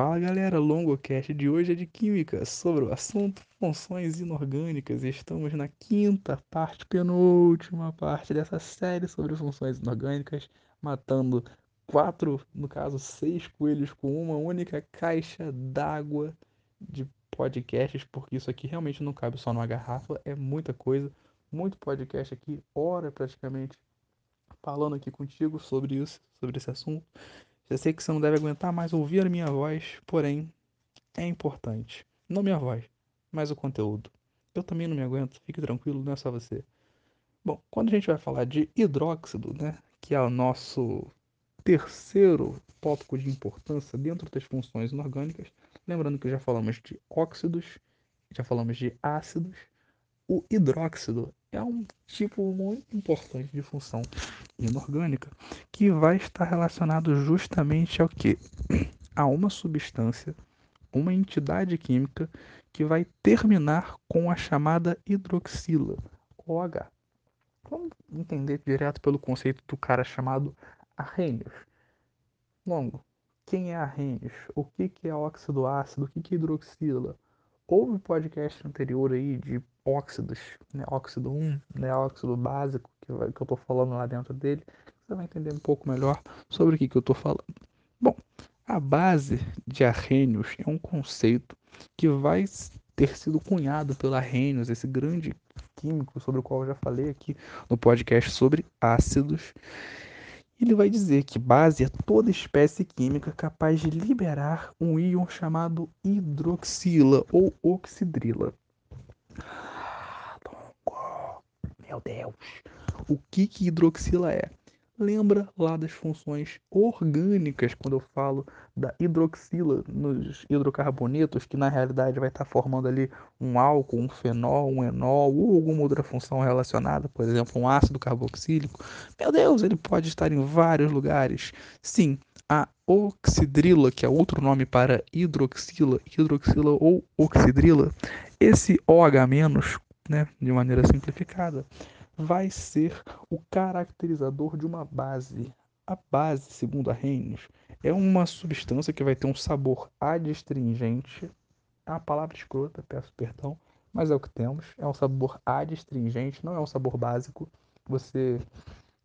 Fala galera, longocast de hoje é de química, sobre o assunto funções inorgânicas. Estamos na quinta parte, penúltima parte dessa série sobre funções inorgânicas, matando quatro, no caso seis coelhos com uma única caixa d'água de podcasts, porque isso aqui realmente não cabe só numa garrafa, é muita coisa, muito podcast aqui, hora praticamente, falando aqui contigo sobre isso, sobre esse assunto. Já sei que você não deve aguentar mais ouvir a minha voz, porém é importante. Não minha voz, mas o conteúdo. Eu também não me aguento, fique tranquilo, não é só você. Bom, quando a gente vai falar de hidróxido, né, que é o nosso terceiro tópico de importância dentro das funções inorgânicas, lembrando que já falamos de óxidos, já falamos de ácidos, o hidróxido é um tipo muito importante de função inorgânica que vai estar relacionado justamente ao que? A uma substância, uma entidade química que vai terminar com a chamada hidroxila, OH. Vamos entender direto pelo conceito do cara chamado Arrhenius. Longo. Quem é Arrhenius? O que, que é óxido ácido? O que, que é hidroxila? Houve podcast anterior aí de óxidos, né? óxido 1, né? óxido básico, que, eu estou falando lá dentro dele. Você vai entender um pouco melhor sobre o que, que eu estou falando. Bom, a base de Arrhenius é um conceito que vai ter sido cunhado pela Arrhenius, esse grande químico sobre o qual eu já falei aqui no podcast sobre ácidos. Ele vai dizer que base é toda espécie química capaz de liberar um íon chamado hidroxila ou oxidrila. Meu Deus! O que, que hidroxila é? Lembra lá das funções orgânicas quando eu falo da hidroxila nos hidrocarbonetos, que na realidade vai estar formando ali um álcool, um fenol, um enol ou alguma outra função relacionada, por exemplo, um ácido carboxílico. Meu Deus, ele pode estar em vários lugares. Sim, a oxidrila, que é outro nome para hidroxila, hidroxila ou oxidrila, esse OH-, né, de maneira simplificada, vai ser o caracterizador de uma base. A base, segundo a Reynolds, é uma substância que vai ter um sabor adstringente. É uma palavra escrota, peço perdão, mas é o que temos. É um sabor adstringente, não é um sabor básico. Você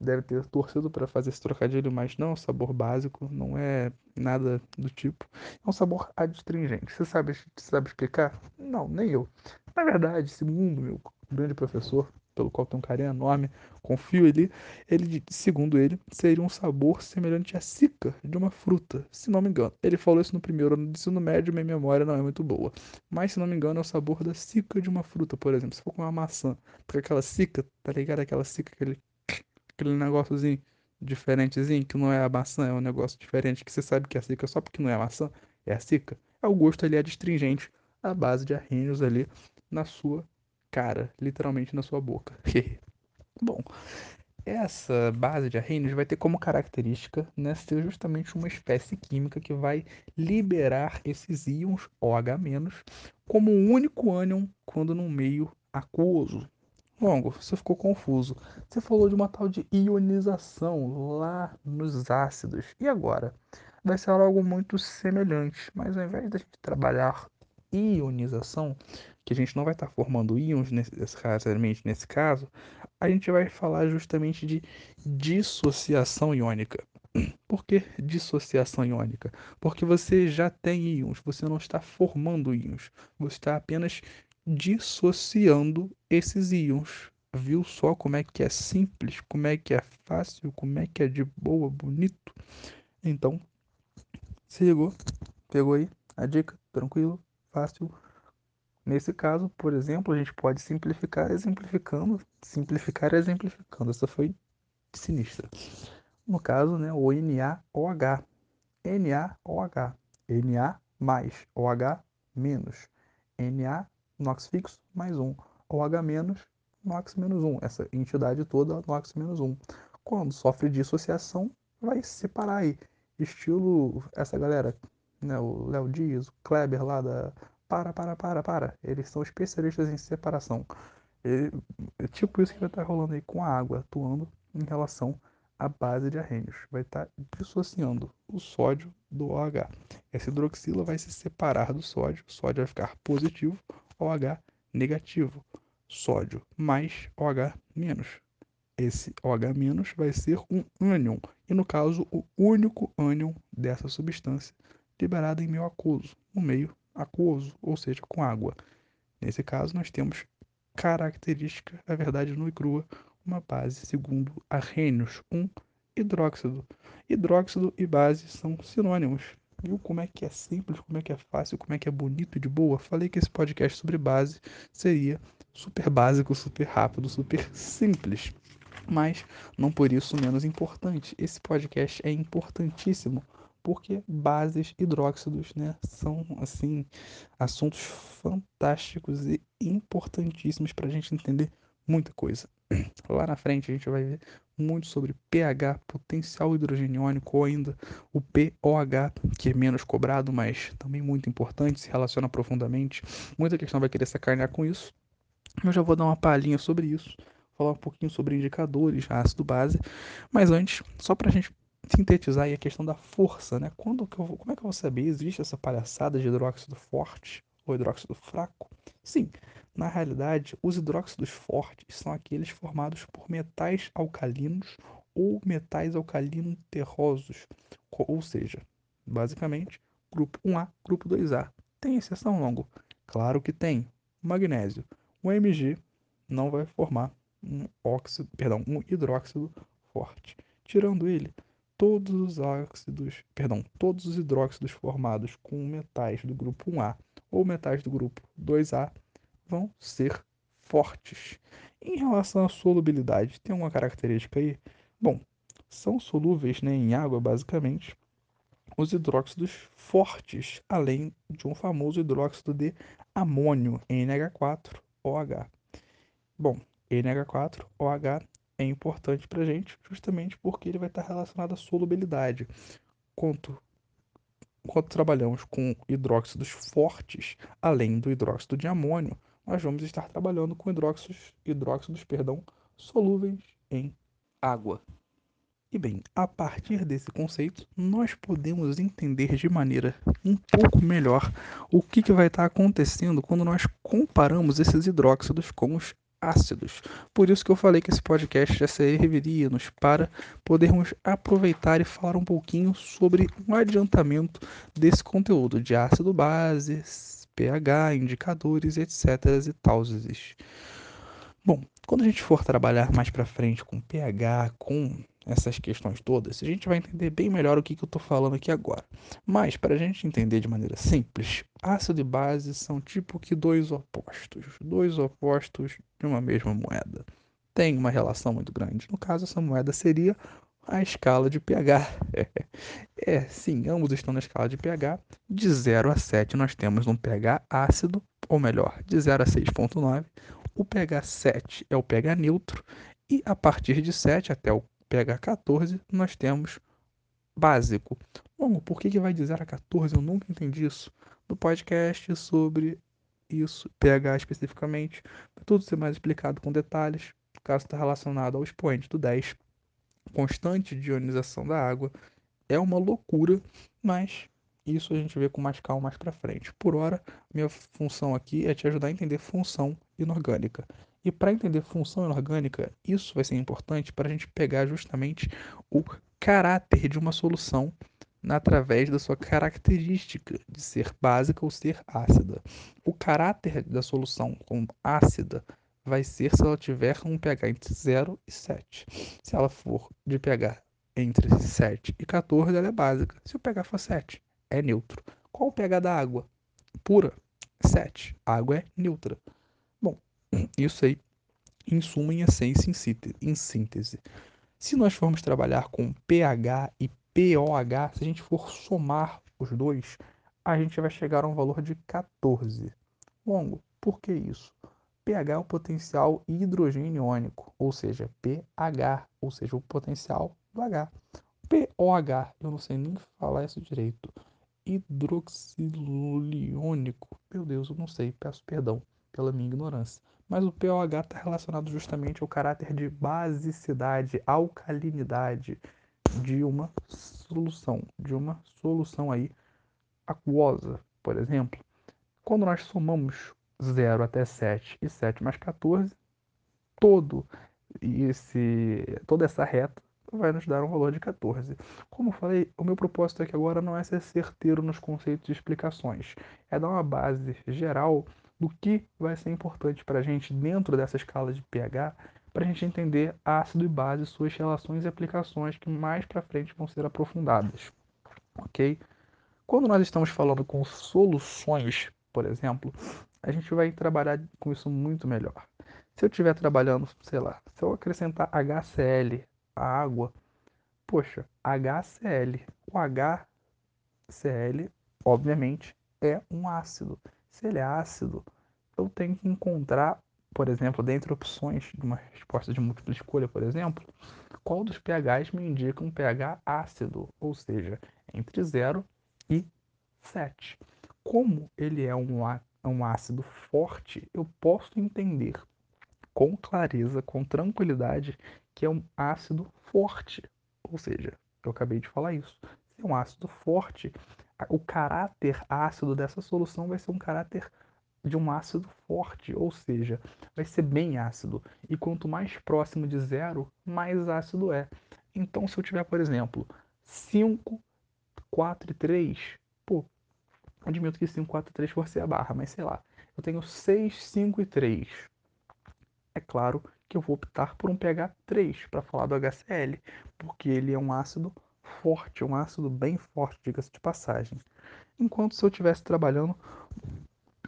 deve ter torcido para fazer esse trocadilho, mas não é um sabor básico, não é nada do tipo. É um sabor adstringente. Você sabe, sabe explicar? Não, nem eu. Na verdade, segundo meu grande professor, pelo qual tenho um carinho enorme, confio ele, ele, segundo ele, seria um sabor semelhante à cica de uma fruta, se não me engano. Ele falou isso no primeiro ano do ensino médio, minha memória não é muito boa. Mas, se não me engano, é o sabor da cica de uma fruta, por exemplo. Se for com uma maçã, porque aquela cica, tá ligado? Aquela cica, aquele, aquele negóciozinho diferentezinho, que não é a maçã, é um negócio diferente, que você sabe que é a cica só porque não é a maçã, é a cica. É o gosto ali adstringente, a base de arranhos ali na sua cara, literalmente na sua boca. Bom, essa base de Arrhenius vai ter como característica né, ser justamente uma espécie química que vai liberar esses íons OH- como um único ânion quando num meio aquoso. Longo, você ficou confuso. Você falou de uma tal de ionização lá nos ácidos. E agora? Vai ser algo muito semelhante, mas ao invés da gente trabalhar ionização, que a gente não vai estar formando íons necessariamente nesse caso, a gente vai falar justamente de dissociação iônica. Por que dissociação iônica? Porque você já tem íons, você não está formando íons, você está apenas dissociando esses íons. Viu só como é que é simples, como é que é fácil, como é que é de boa, bonito? Então, se ligou? Pegou aí a dica? Tranquilo? Fácil? Nesse caso, por exemplo, a gente pode simplificar exemplificando, simplificar exemplificando. Essa foi sinistra. No caso, né, o NaOH. NaOH. Na mais OH menos. Na NOx fixo mais 1. OH menos NOx menos 1. Essa entidade toda NOx menos 1. Quando sofre dissociação, vai separar aí. Estilo essa galera, né, o Léo Dias, o Kleber lá da para, para, para, para. Eles são especialistas em separação. É tipo isso que vai estar rolando aí com a água, atuando em relação a base de arrênios, vai estar dissociando o sódio do OH. Essa hidroxila vai se separar do sódio, o sódio vai ficar positivo, OH negativo. Sódio mais OH menos. Esse OH- vai ser um ânion, e no caso, o único ânion dessa substância liberado em meio aquoso, no meio aquoso, ou seja, com água. Nesse caso, nós temos característica, a verdade nua e crua, uma base segundo Arrhenius, um hidróxido. Hidróxido e base são sinônimos. Viu como é que é simples, como é que é fácil, como é que é bonito e de boa? Falei que esse podcast sobre base seria super básico, super rápido, super simples. Mas não por isso menos importante. Esse podcast é importantíssimo porque bases, hidróxidos, né, são assim assuntos fantásticos e importantíssimos para a gente entender muita coisa. Lá na frente a gente vai ver muito sobre pH, potencial hidrogeniônico, ou ainda o POH, que é menos cobrado, mas também muito importante, se relaciona profundamente. Muita questão vai querer sacanear com isso. Eu já vou dar uma palhinha sobre isso, falar um pouquinho sobre indicadores, ácido base, mas antes, só para a gente sintetizar aí a questão da força, né? Quando que eu vou, como é que eu vou saber? Existe essa palhaçada de hidróxido forte ou hidróxido fraco? Sim, na realidade, os hidróxidos fortes são aqueles formados por metais alcalinos ou metais alcalino terrosos, ou seja, basicamente, grupo 1A, grupo 2A. Tem exceção longo? Claro que tem. Magnésio. O Mg não vai formar um óxido, perdão, um hidróxido forte. Tirando ele, todos os óxidos, perdão, todos os hidróxidos formados com metais do grupo 1A ou metais do grupo 2A vão ser fortes. Em relação à solubilidade, tem uma característica aí? Bom, são solúveis né, em água, basicamente, os hidróxidos fortes, além de um famoso hidróxido de amônio, NH4OH. Bom, NH4OH é importante para a gente justamente porque ele vai estar relacionado à solubilidade. Quanto, quando trabalhamos com hidróxidos fortes, além do hidróxido de amônio, nós vamos estar trabalhando com hidróxidos, hidróxidos perdão, solúveis em água. E bem, a partir desse conceito, nós podemos entender de maneira um pouco melhor o que, que vai estar acontecendo quando nós comparamos esses hidróxidos com os ácidos. Por isso que eu falei que esse podcast já serviria-nos para podermos aproveitar e falar um pouquinho sobre um adiantamento desse conteúdo de ácido base, pH, indicadores, etc. e tal. Bom, quando a gente for trabalhar mais para frente com pH, com essas questões todas, a gente vai entender bem melhor o que, que eu estou falando aqui agora. Mas, para a gente entender de maneira simples, ácido e base são tipo que dois opostos, dois opostos de uma mesma moeda. Tem uma relação muito grande. No caso, essa moeda seria a escala de pH. é, sim, ambos estão na escala de pH. De 0 a 7 nós temos um pH ácido, ou melhor, de 0 a 6.9. O pH 7 é o pH neutro e a partir de 7 até o pH 14 nós temos básico. Bom, por que, que vai de 0 a 14? Eu nunca entendi isso. No podcast sobre isso, pH especificamente, vai tudo ser mais explicado com detalhes, caso está relacionado ao expoente do 10 constante de ionização da água é uma loucura, mas isso a gente vê com mais calma mais para frente. Por hora, minha função aqui é te ajudar a entender função inorgânica. E para entender função inorgânica, isso vai ser importante para a gente pegar justamente o caráter de uma solução através da sua característica de ser básica ou ser ácida. O caráter da solução como ácida vai ser se ela tiver um pH entre 0 e 7. Se ela for de pH entre 7 e 14, ela é básica. Se o pH for 7, é neutro. Qual o pH da água? Pura? 7. A água é neutra. Isso aí, em suma, em essência, em síntese. Se nós formos trabalhar com pH e POH, se a gente for somar os dois, a gente vai chegar a um valor de 14. Longo, por que isso? pH é o potencial hidrogênio-iônico, ou seja, pH, ou seja, o potencial do H. POH, eu não sei nem falar isso direito. Hidroxiliônico. Meu Deus, eu não sei, peço perdão pela minha ignorância. Mas o pOH está relacionado justamente ao caráter de basicidade, alcalinidade de uma solução, de uma solução aí aquosa, por exemplo. Quando nós somamos 0 até 7 e 7 mais 14, todo esse, toda essa reta vai nos dar um valor de 14. Como eu falei, o meu propósito aqui agora não é ser certeiro nos conceitos e explicações, é dar uma base geral do que vai ser importante para a gente dentro dessa escala de pH, para a gente entender ácido e base, suas relações e aplicações que mais para frente vão ser aprofundadas, ok? Quando nós estamos falando com soluções, por exemplo, a gente vai trabalhar com isso muito melhor. Se eu estiver trabalhando, sei lá, se eu acrescentar HCl à água, poxa, HCl, o HCl, obviamente, é um ácido. Se ele é ácido, eu tenho que encontrar, por exemplo, dentre opções de uma resposta de múltipla escolha, por exemplo, qual dos pHs me indica um pH ácido, ou seja, entre 0 e 7. Como ele é um, um ácido forte, eu posso entender com clareza, com tranquilidade, que é um ácido forte. Ou seja, eu acabei de falar isso. Se é um ácido forte, o caráter ácido dessa solução vai ser um caráter de um ácido forte, ou seja, vai ser bem ácido. E quanto mais próximo de zero, mais ácido é. Então, se eu tiver, por exemplo, 5, 4 e 3, pô, admito que 5, 4 e 3 for ser a barra, mas sei lá. Eu tenho 6, 5 e 3 é claro que eu vou optar por um pH 3 para falar do HCl, porque ele é um ácido forte, um ácido bem forte, diga-se de passagem. Enquanto se eu estivesse trabalhando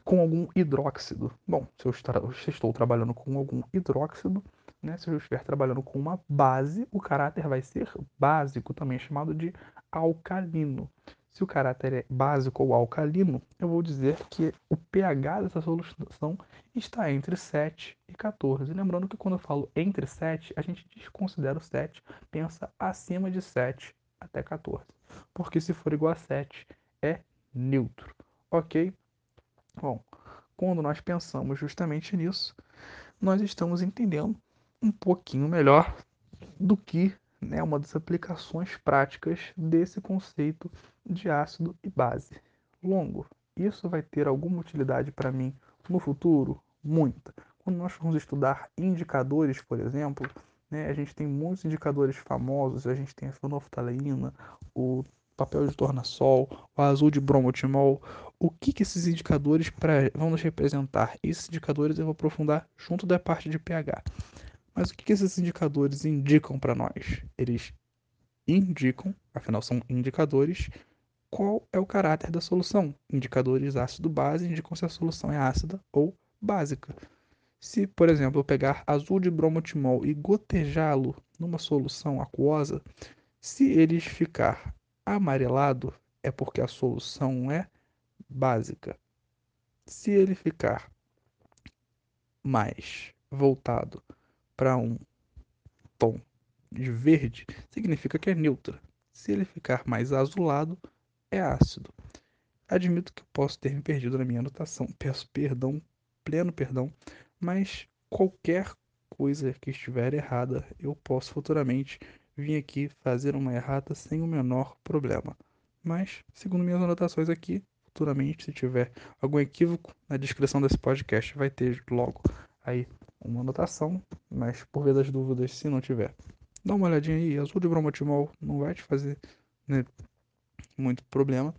com algum hidróxido. Bom, se eu estou trabalhando com algum hidróxido, né, se eu estiver trabalhando com uma base, o caráter vai ser básico, também chamado de alcalino. Se o caráter é básico ou alcalino, eu vou dizer que o pH dessa solução está entre 7 e 14. Lembrando que quando eu falo entre 7, a gente desconsidera o 7, pensa acima de 7 até 14. Porque se for igual a 7, é neutro. Ok? Bom, quando nós pensamos justamente nisso, nós estamos entendendo um pouquinho melhor do que né, uma das aplicações práticas desse conceito de ácido e base. Longo, isso vai ter alguma utilidade para mim no futuro? Muita. Quando nós formos estudar indicadores, por exemplo, né, a gente tem muitos indicadores famosos, a gente tem a fenolftaleína, o papel de tornassol, o azul de bromotimol. O que, que esses indicadores pra, vão nos representar? Esses indicadores eu vou aprofundar junto da parte de pH. Mas o que, que esses indicadores indicam para nós? Eles indicam, afinal são indicadores, qual é o caráter da solução. Indicadores ácido-base indicam se a solução é ácida ou básica. Se, por exemplo, eu pegar azul de bromotimol e gotejá-lo numa solução aquosa, se ele ficar amarelado, é porque a solução é básica. Se ele ficar mais voltado para um tom de verde, significa que é neutra. Se ele ficar mais azulado, é ácido. Admito que posso ter me perdido na minha anotação, peço perdão, pleno perdão, mas qualquer coisa que estiver errada, eu posso futuramente vir aqui fazer uma errata sem o menor problema. Mas, segundo minhas anotações aqui, futuramente, se tiver algum equívoco, na descrição desse podcast vai ter logo aí uma anotação, mas por via das dúvidas, se não tiver, dá uma olhadinha aí, azul de bromotimol não vai te fazer né, muito problema.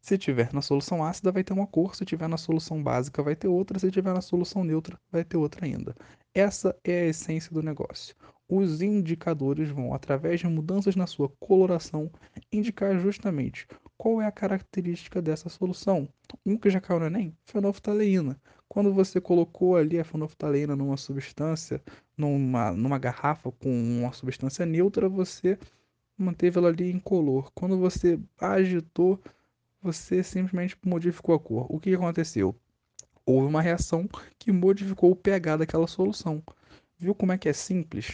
Se tiver na solução ácida, vai ter uma cor, se tiver na solução básica, vai ter outra, se tiver na solução neutra, vai ter outra ainda. Essa é a essência do negócio. Os indicadores vão, através de mudanças na sua coloração, indicar justamente qual é a característica dessa solução. Um que já caiu no Enem, fenolftaleína. Quando você colocou ali a fenolftaleína numa substância, numa, numa garrafa com uma substância neutra, você manteve ela ali incolor. Quando você agitou, você simplesmente modificou a cor. O que aconteceu? Houve uma reação que modificou o pH daquela solução. Viu como é que é simples?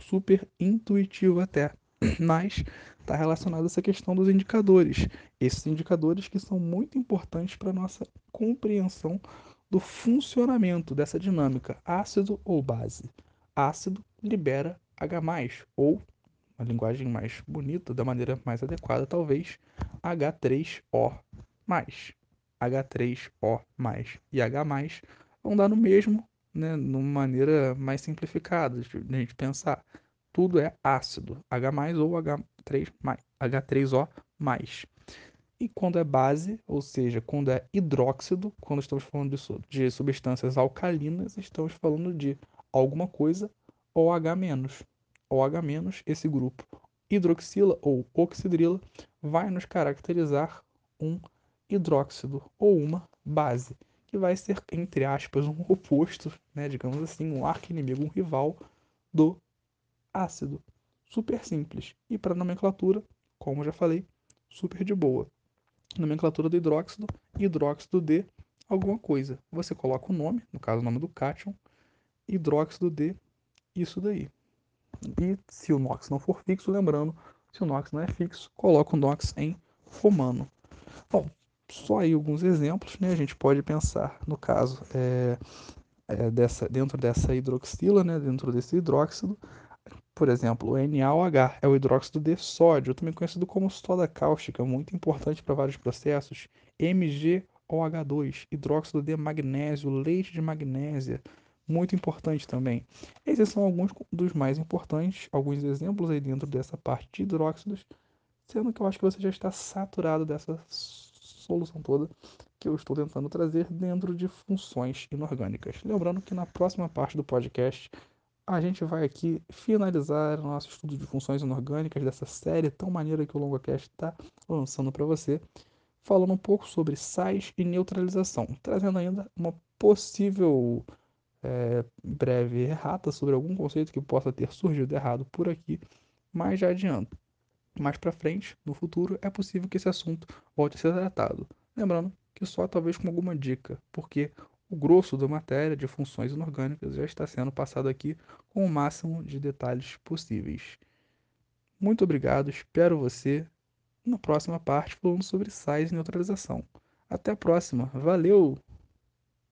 Super intuitivo até. Mas está relacionado a essa questão dos indicadores. Esses indicadores que são muito importantes para a nossa compreensão do funcionamento dessa dinâmica ácido ou base. Ácido libera H+, ou, uma linguagem mais bonita, da maneira mais adequada talvez, H3O+. H3O+, e H+, vão dar no mesmo, né, numa maneira mais simplificada de a gente pensar. Tudo é ácido, H+, ou H3+, H3O+. E quando é base, ou seja, quando é hidróxido, quando estamos falando de, de substâncias alcalinas, estamos falando de alguma coisa OH-. OH-, esse grupo hidroxila ou oxidrila, vai nos caracterizar um hidróxido ou uma base, que vai ser, entre aspas, um oposto, né, digamos assim, um arqui-inimigo, um rival do ácido. Super simples. E para nomenclatura, como já falei, super de boa nomenclatura do hidróxido, hidróxido de alguma coisa. Você coloca o nome, no caso o nome do cátion, hidróxido de isso daí. E se o NOx não for fixo, lembrando, se o NOx não é fixo, coloca o NOx em romano. Bom, só aí alguns exemplos, né? A gente pode pensar, no caso, é, é dessa, dentro dessa hidroxila, né? dentro desse hidróxido, por exemplo, o NaOH é o hidróxido de sódio, também conhecido como soda cáustica, muito importante para vários processos. MgOH2, hidróxido de magnésio, leite de magnésia, muito importante também. Esses são alguns dos mais importantes, alguns exemplos aí dentro dessa parte de hidróxidos, sendo que eu acho que você já está saturado dessa solução toda que eu estou tentando trazer dentro de funções inorgânicas. Lembrando que na próxima parte do podcast a gente vai aqui finalizar o nosso estudo de funções inorgânicas dessa série tão maneira que o LongoCast está lançando para você, falando um pouco sobre sais e neutralização, trazendo ainda uma possível é, breve errata sobre algum conceito que possa ter surgido errado por aqui, mas já adianto. Mais para frente, no futuro, é possível que esse assunto volte a ser tratado. Lembrando que só talvez com alguma dica, porque o grosso da matéria de funções inorgânicas já está sendo passado aqui com o máximo de detalhes possíveis. Muito obrigado, espero você na próxima parte falando sobre sais e neutralização. Até a próxima, valeu!